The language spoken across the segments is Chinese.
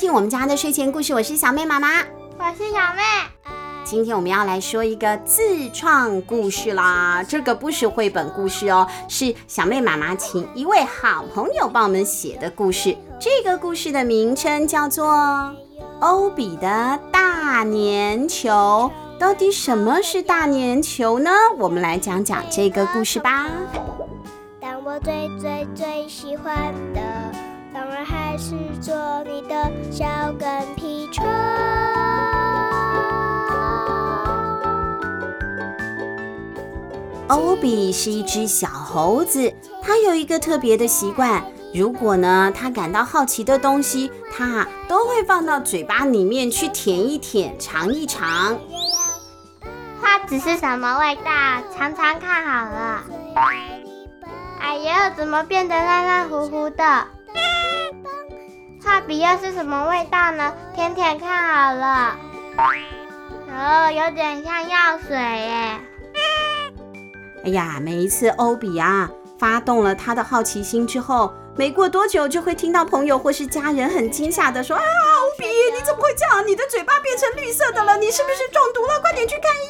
听我们家的睡前故事，我是小妹妈妈，我是小妹。今天我们要来说一个自创故事啦，这个不是绘本故事哦，是小妹妈妈请一位好朋友帮我们写的故事。这个故事的名称叫做《欧比的大年球》。到底什么是大年球呢？我们来讲讲这个故事吧。但我最最最喜欢的，当然还是做你的小跟屁虫。欧比是一只小猴子，它有一个特别的习惯，如果呢，它感到好奇的东西，它都会放到嘴巴里面去舔一舔，尝一尝。它只是什么味道？尝尝看好了。哎呦，怎么变得烂烂糊糊的？画笔又是什么味道呢？舔舔看好了。哦，有点像药水耶。哎呀，每一次欧比啊发动了他的好奇心之后，没过多久就会听到朋友或是家人很惊吓的说：“啊，欧比，你怎么会这样？你的嘴巴变成绿色的了，你是不是中毒了？快点去看医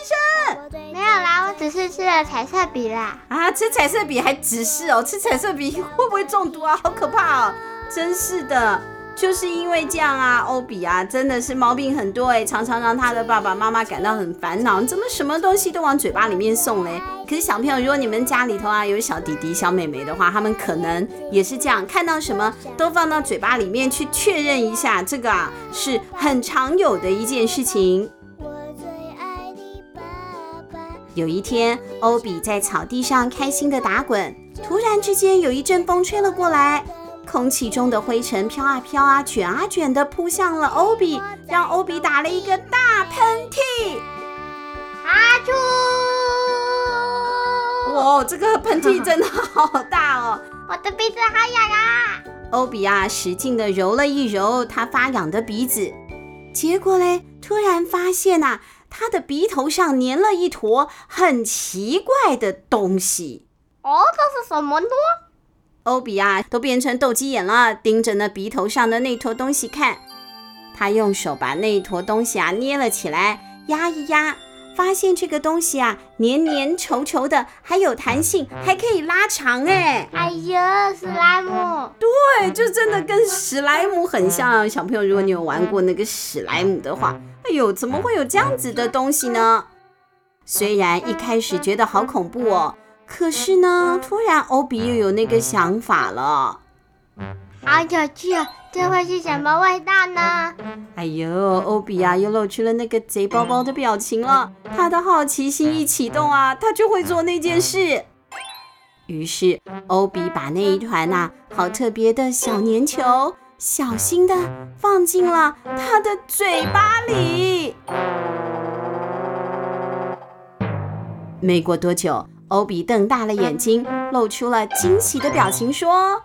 生！”没有啦，我只是吃了彩色笔啦。啊，吃彩色笔还只是哦，吃彩色笔 会不会中毒啊？好可怕哦！真是的。就是因为这样啊，欧比啊，真的是毛病很多哎，常常让他的爸爸妈妈感到很烦恼。怎么什么东西都往嘴巴里面送嘞？可是小朋友，如果你们家里头啊有小弟弟、小妹妹的话，他们可能也是这样，看到什么都放到嘴巴里面去确认一下，这个啊是很常有的一件事情。有一天，欧比在草地上开心的打滚，突然之间有一阵风吹了过来。空气中的灰尘飘啊飘啊，卷啊卷的扑向了欧比，让欧比打了一个大喷嚏。阿朱！哇，这个喷嚏真的好大哦！我的鼻子好痒啊！欧比啊，使劲的揉了一揉他发痒的鼻子，结果嘞，突然发现呐，他的鼻头上粘了一坨很奇怪的东西。哦，这是什么呢？欧比啊，都变成斗鸡眼了，盯着那鼻头上的那坨东西看。他用手把那一坨东西啊捏了起来，压一压，发现这个东西啊黏黏稠稠的，还有弹性，还可以拉长哎。哎呀，史莱姆！对，就真的跟史莱姆很像。小朋友，如果你有玩过那个史莱姆的话，哎呦，怎么会有这样子的东西呢？虽然一开始觉得好恐怖哦。可是呢，突然欧比又有那个想法了。好有趣啊！这会是什么味道呢？哎呦，欧比啊，又露出了那个贼包包的表情了。他的好奇心一启动啊，他就会做那件事。于是，欧比把那一团呐、啊，好特别的小粘球，小心的放进了他的嘴巴里。没过多久。欧比瞪大了眼睛，露出了惊喜的表情，说：“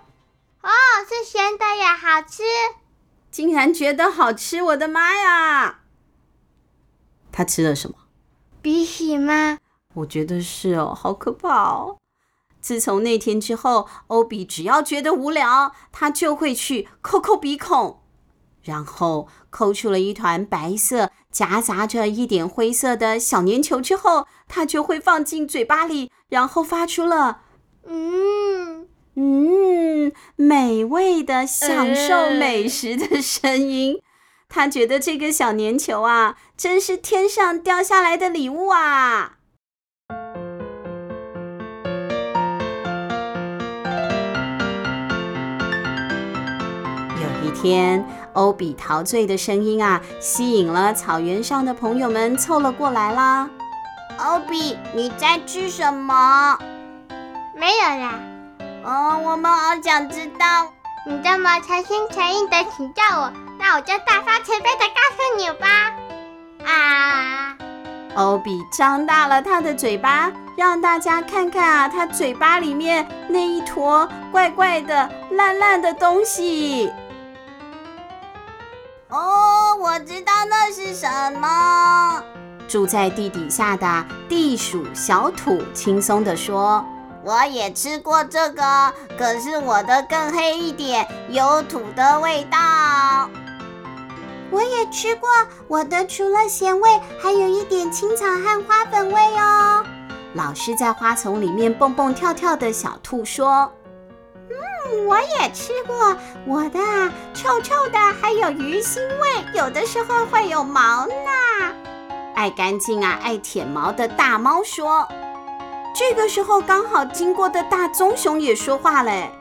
哦，是咸的呀，好吃！竟然觉得好吃，我的妈呀！”他吃了什么？鼻屎吗？我觉得是哦，好可怕哦！自从那天之后，欧比只要觉得无聊，他就会去抠抠鼻孔。然后抠出了一团白色夹杂着一点灰色的小粘球之后，它就会放进嘴巴里，然后发出了嗯嗯美味的享受美食的声音。他觉得这个小粘球啊，真是天上掉下来的礼物啊！有一天。欧比陶醉的声音啊，吸引了草原上的朋友们凑了过来啦。欧比，你在吃什么？没有啦。哦，我们好想知道。你这么诚心诚意的请教我，那我就大发慈悲的告诉你吧。啊！欧比张大了他的嘴巴，让大家看看啊，他嘴巴里面那一坨怪怪的、烂烂的东西。哦，我知道那是什么。住在地底下的地鼠小土轻松地说：“我也吃过这个，可是我的更黑一点，有土的味道。”我也吃过，我的除了咸味，还有一点青草和花粉味哦。老师在花丛里面蹦蹦跳跳的小兔说：“嗯，我也吃过，我的臭臭的，还有鱼腥味，有的时候会有毛呢。”爱干净啊，爱舔毛的大猫说。这个时候，刚好经过的大棕熊也说话嘞。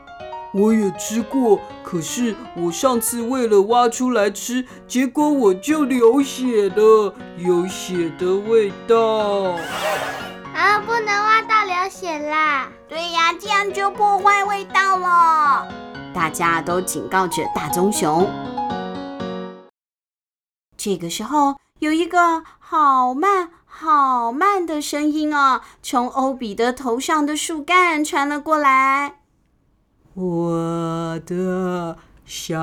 我也吃过，可是我上次为了挖出来吃，结果我就流血了，有血的味道。啊，不能挖到流血啦！对呀，这样就破坏味道了。大家都警告着大棕熊。这个时候，有一个好慢好慢的声音啊，从欧比的头上的树干传了过来。我的小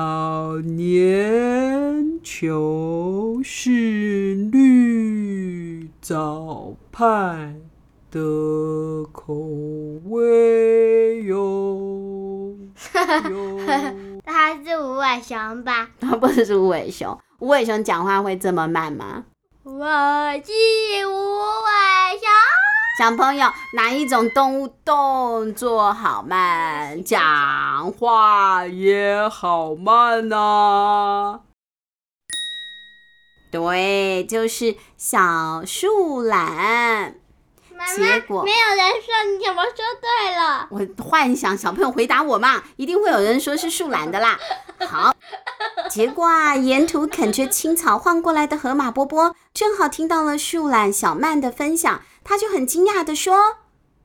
粘球是绿藻派的口味哟。他是无尾熊吧？他不是无尾熊。无尾熊讲话会这么慢吗？我是无尾熊。小朋友，哪一种动物动作好慢，讲话也好慢呢？啊？对，就是小树懒。妈妈，结果没有人说，你怎么说对了？我幻想小朋友回答我嘛，一定会有人说是树懒的啦。好，结果啊，沿途啃着青草晃过来的河马波波，正好听到了树懒小曼的分享。他就很惊讶地说：“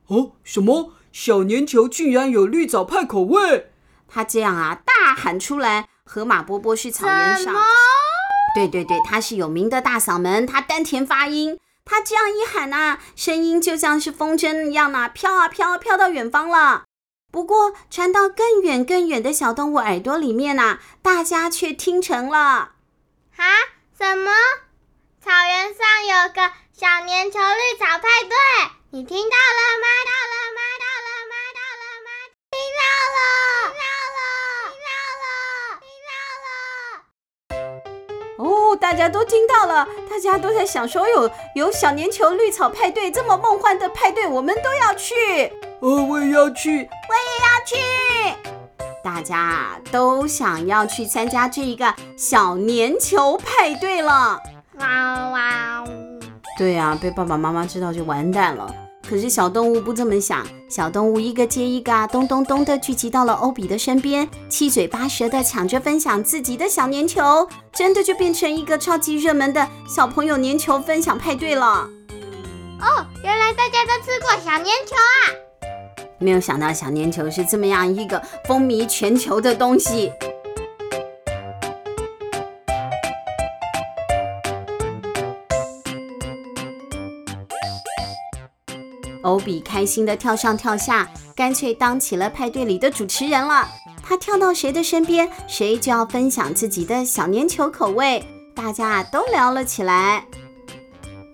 哦，什么小粘球居然有绿藻派口味？”他这样啊，大喊出来。河马波波是草原上，对对对，他是有名的大嗓门，他丹田发音。他这样一喊呐，声音就像是风筝一样呐，飘啊飘啊，飘到远方了。不过传到更远更远的小动物耳朵里面呐，大家却听成了：“啊，什么？草原上有个。”小粘球绿草派对，你听到了吗？大家都听到了，大家都在想说，有有小粘球绿草派对这么梦幻的派对，我们都要去。哦，我也要去，我也要去。大家都想要去参加这一个小粘球派对了。哇哇！对啊，被爸爸妈妈知道就完蛋了。可是小动物不这么想，小动物一个接一个啊，咚咚咚的聚集到了欧比的身边，七嘴八舌的抢着分享自己的小粘球，真的就变成一个超级热门的小朋友粘球分享派对了。哦，原来大家都吃过小粘球啊！没有想到小粘球是这么样一个风靡全球的东西。欧比开心地跳上跳下，干脆当起了派对里的主持人了。他跳到谁的身边，谁就要分享自己的小粘球口味。大家都聊了起来。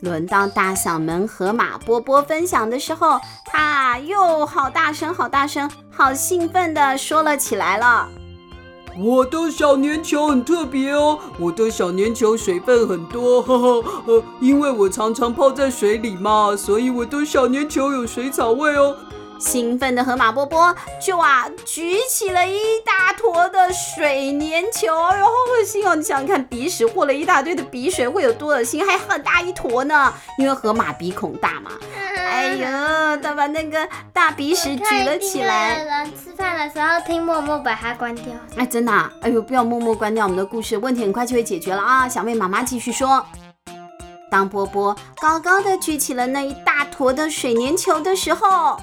轮到大嗓门河马波波分享的时候，他又好大声、好大声、好兴奋地说了起来了。我的小粘球很特别哦，我的小粘球水分很多，呵呵呵，因为我常常泡在水里嘛，所以我的小粘球有水草味哦。兴奋的河马波波就啊举起了一大坨的水粘球，哎呦好恶心哦！你想想看，鼻屎和了一大堆的鼻水会有多恶心？还很大一坨呢，因为河马鼻孔大嘛。哎呦，他把那个大鼻屎举了起来。人吃饭的时候听默默把它关掉。哎，真的啊？哎呦，不要默默关掉我们的故事，问题很快就会解决了啊！小妹妈妈继续说。当波波高高的举起了那一大坨的水粘球的时候。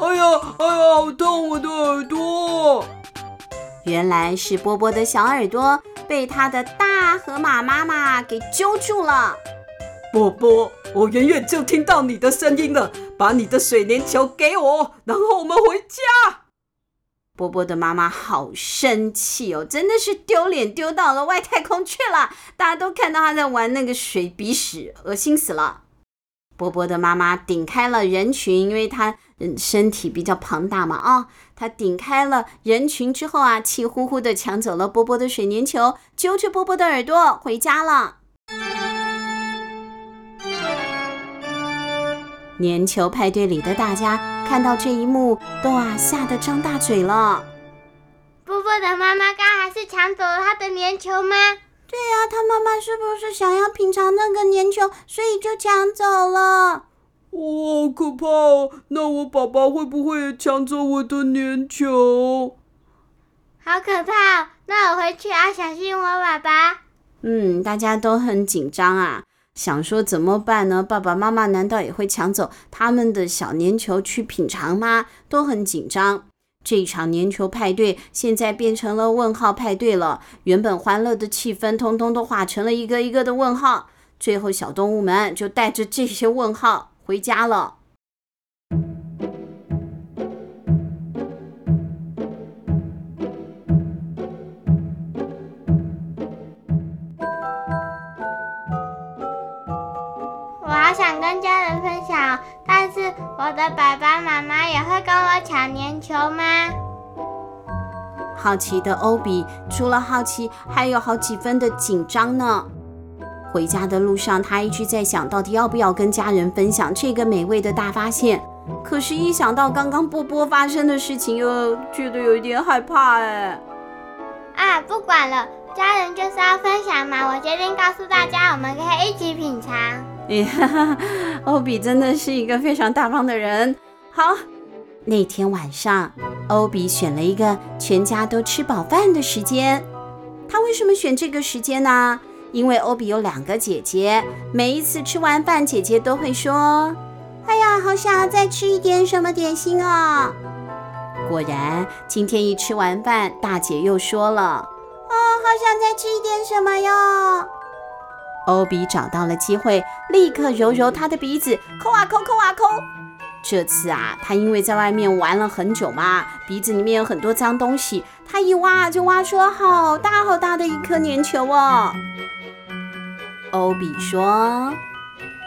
哎呀，哎呀，好痛！我的耳朵。原来是波波的小耳朵被他的大河马妈妈给揪住了。波波，我远远就听到你的声音了，把你的水粘球给我，然后我们回家。波波的妈妈好生气哦，真的是丢脸丢到了外太空去了。大家都看到他在玩那个水鼻屎，恶心死了。波波的妈妈顶开了人群，因为她嗯身体比较庞大嘛啊，她顶开了人群之后啊，气呼呼的抢走了波波的水粘球，揪着波波的耳朵回家了。粘球派对里的大家看到这一幕，都啊吓得张大嘴了。波波的妈妈刚还是抢走了他的粘球吗？对呀、啊，他妈妈是不是想要品尝那个粘球，所以就抢走了？哇，好可怕哦！那我爸爸会不会也抢走我的粘球？好可怕哦！那我回去要小心我爸爸。嗯，大家都很紧张啊。想说怎么办呢？爸爸妈妈难道也会抢走他们的小粘球去品尝吗？都很紧张。这一场年球派对现在变成了问号派对了。原本欢乐的气氛，通通都化成了一个一个的问号。最后，小动物们就带着这些问号回家了。我好想跟家人分享，但是我的爸爸妈妈也会跟我抢粘球吗？好奇的欧比除了好奇，还有好几分的紧张呢。回家的路上，他一直在想到底要不要跟家人分享这个美味的大发现。可是，一想到刚刚波波发生的事情，又觉得有一点害怕哎。啊，不管了，家人就是要分享嘛。我决定告诉大家，我们可以一起品尝。哎哈，欧比真的是一个非常大方的人。好，那天晚上，欧比选了一个全家都吃饱饭的时间。他为什么选这个时间呢？因为欧比有两个姐姐，每一次吃完饭，姐姐都会说：“哎呀，好想再吃一点什么点心啊！”果然，今天一吃完饭，大姐又说了：“哦，好想再吃一点什么哟。”欧比找到了机会，立刻揉揉他的鼻子，抠啊抠，抠啊抠。这次啊，他因为在外面玩了很久嘛，鼻子里面有很多脏东西，他一挖就挖出了好大好大的一颗粘球哦。欧比说：“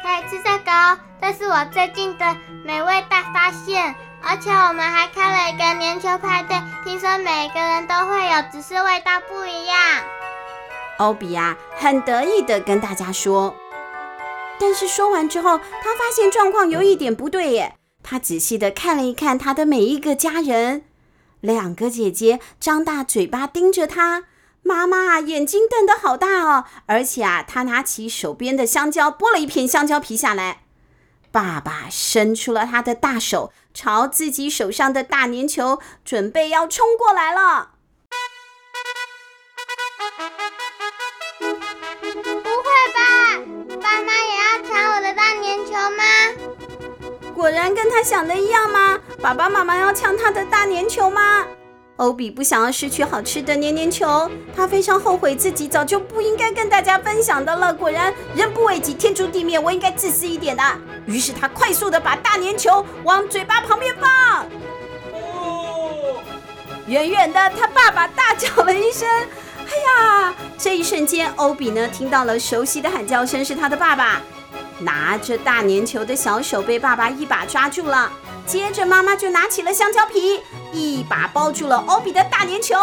可以吃蛋糕，这是我最近的美味大发现，而且我们还开了一个粘球派对，听说每个人都会有，只是味道不一样。”欧比呀，很得意的跟大家说，但是说完之后，他发现状况有一点不对耶。他仔细的看了一看他的每一个家人，两个姐姐张大嘴巴盯着他，妈妈眼睛瞪得好大哦，而且啊，他拿起手边的香蕉剥了一片香蕉皮下来。爸爸伸出了他的大手，朝自己手上的大粘球准备要冲过来了。果然跟他想的一样吗？爸爸妈妈要抢他的大粘球吗？欧比不想要失去好吃的黏黏球，他非常后悔自己早就不应该跟大家分享的了。果然人不为己，天诛地灭，我应该自私一点的。于是他快速的把大粘球往嘴巴旁边放。哦！远远的，他爸爸大叫了一声：“哎呀！”这一瞬间，欧比呢听到了熟悉的喊叫声，是他的爸爸。拿着大粘球的小手被爸爸一把抓住了，接着妈妈就拿起了香蕉皮，一把抱住了欧比的大粘球。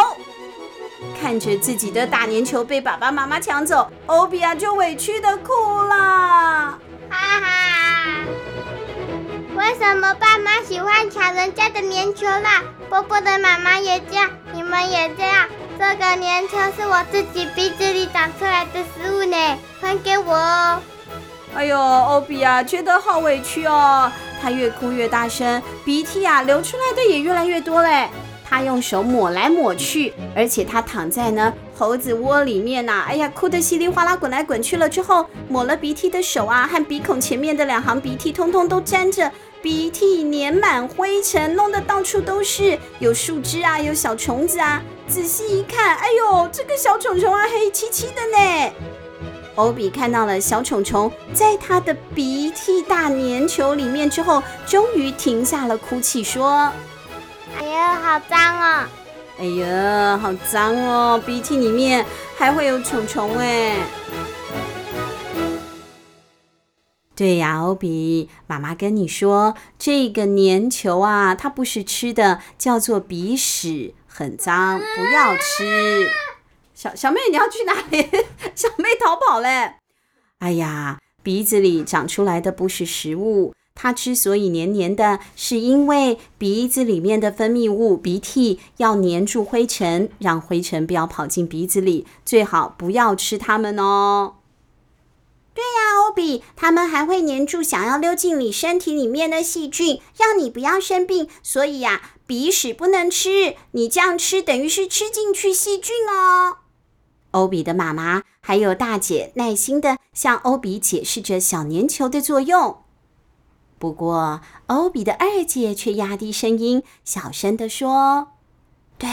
看着自己的大粘球被爸爸妈妈抢走，欧比啊就委屈的哭了。哈哈，为什么爸妈喜欢抢人家的粘球啦？波波的妈妈也这样，你们也这样。这个粘球是我自己鼻子里长出来的食物呢，还给我哦。哎呦，欧比啊，觉得好委屈哦。他越哭越大声，鼻涕啊流出来的也越来越多嘞。他用手抹来抹去，而且他躺在呢猴子窝里面呐、啊，哎呀，哭得稀里哗啦滚来滚去了。之后抹了鼻涕的手啊和鼻孔前面的两行鼻涕，通通都沾着鼻涕，粘满灰尘，弄得到处都是，有树枝啊，有小虫子啊。仔细一看，哎呦，这个小虫虫啊，黑漆漆的呢。欧比看到了小虫虫在他的鼻涕大粘球里面之后，终于停下了哭泣，说：“哎呀，好脏哦！哎呀，好脏哦！鼻涕里面还会有虫虫哎！”对呀，欧比，妈妈跟你说，这个粘球啊，它不是吃的，叫做鼻屎，很脏，不要吃。小小妹，你要去哪里？小妹逃跑嘞！哎呀，鼻子里长出来的不是食物，它之所以黏黏的，是因为鼻子里面的分泌物鼻涕要黏住灰尘，让灰尘不要跑进鼻子里，最好不要吃它们哦。对呀，欧比，它们还会黏住想要溜进你身体里面的细菌，让你不要生病。所以呀，鼻屎不能吃，你这样吃等于是吃进去细菌哦。欧比的妈妈还有大姐耐心的向欧比解释着小粘球的作用。不过，欧比的二姐却压低声音，小声的说：“对，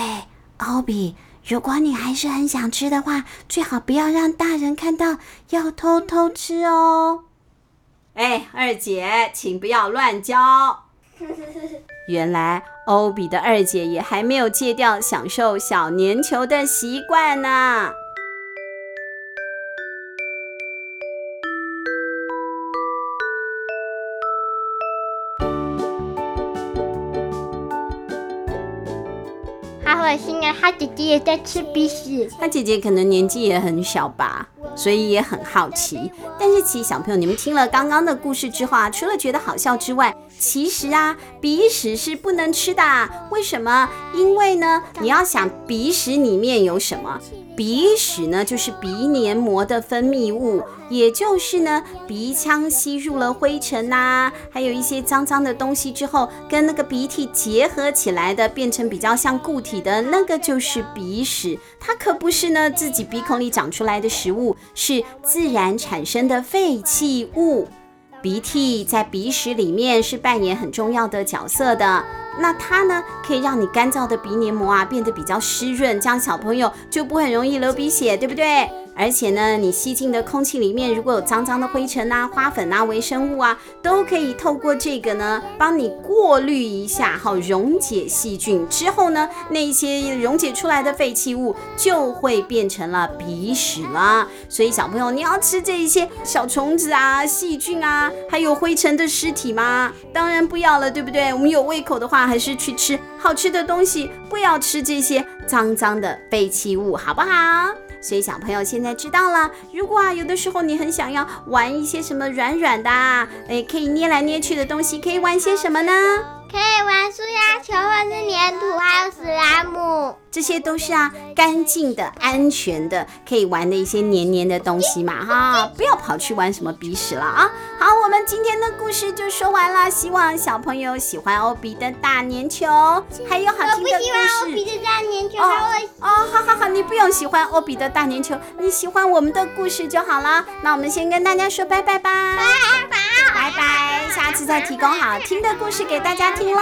欧比，如果你还是很想吃的话，最好不要让大人看到，要偷偷吃哦。”哎，二姐，请不要乱教。原来欧比的二姐也还没有戒掉享受小粘球的习惯呢。可惜啊，他姐姐也在吃鼻屎。他姐姐可能年纪也很小吧，所以也很好奇。但是，其实小朋友，你们听了刚刚的故事之后啊，除了觉得好笑之外，其实啊，鼻屎是不能吃的。为什么？因为呢，你要想鼻屎里面有什么？鼻屎呢，就是鼻黏膜的分泌物，也就是呢，鼻腔吸入了灰尘呐、还有一些脏脏的东西之后，跟那个鼻涕结合起来的，变成比较像固体的那个就是鼻屎。它可不是呢自己鼻孔里长出来的食物，是自然产生的废弃物。鼻涕在鼻屎里面是扮演很重要的角色的。那它呢，可以让你干燥的鼻黏膜啊变得比较湿润，这样小朋友就不很容易流鼻血，对不对？而且呢，你吸进的空气里面如果有脏脏的灰尘啊、花粉啊、微生物啊，都可以透过这个呢，帮你过滤一下，好溶解细菌之后呢，那些溶解出来的废弃物就会变成了鼻屎了。所以小朋友，你要吃这一些小虫子啊、细菌啊，还有灰尘的尸体吗？当然不要了，对不对？我们有胃口的话，还是去吃好吃的东西，不要吃这些脏脏的废弃物，好不好？所以小朋友现在知道了，如果啊有的时候你很想要玩一些什么软软的，哎，可以捏来捏去的东西，可以玩些什么呢？可以玩塑胶球，或是粘土，还有史莱姆。这些都是啊，干净的、安全的，可以玩的一些黏黏的东西嘛，哈，不要跑去玩什么鼻屎了啊！好，我们今天的故事就说完了，希望小朋友喜欢欧比的大粘球，还有好听的故事。我不喜欢欧比的大粘球，哦，哦，好好好，你不用喜欢欧比的大粘球，你喜欢我们的故事就好了。那我们先跟大家说拜拜吧，拜拜，再提供好听的故事给大家听喽。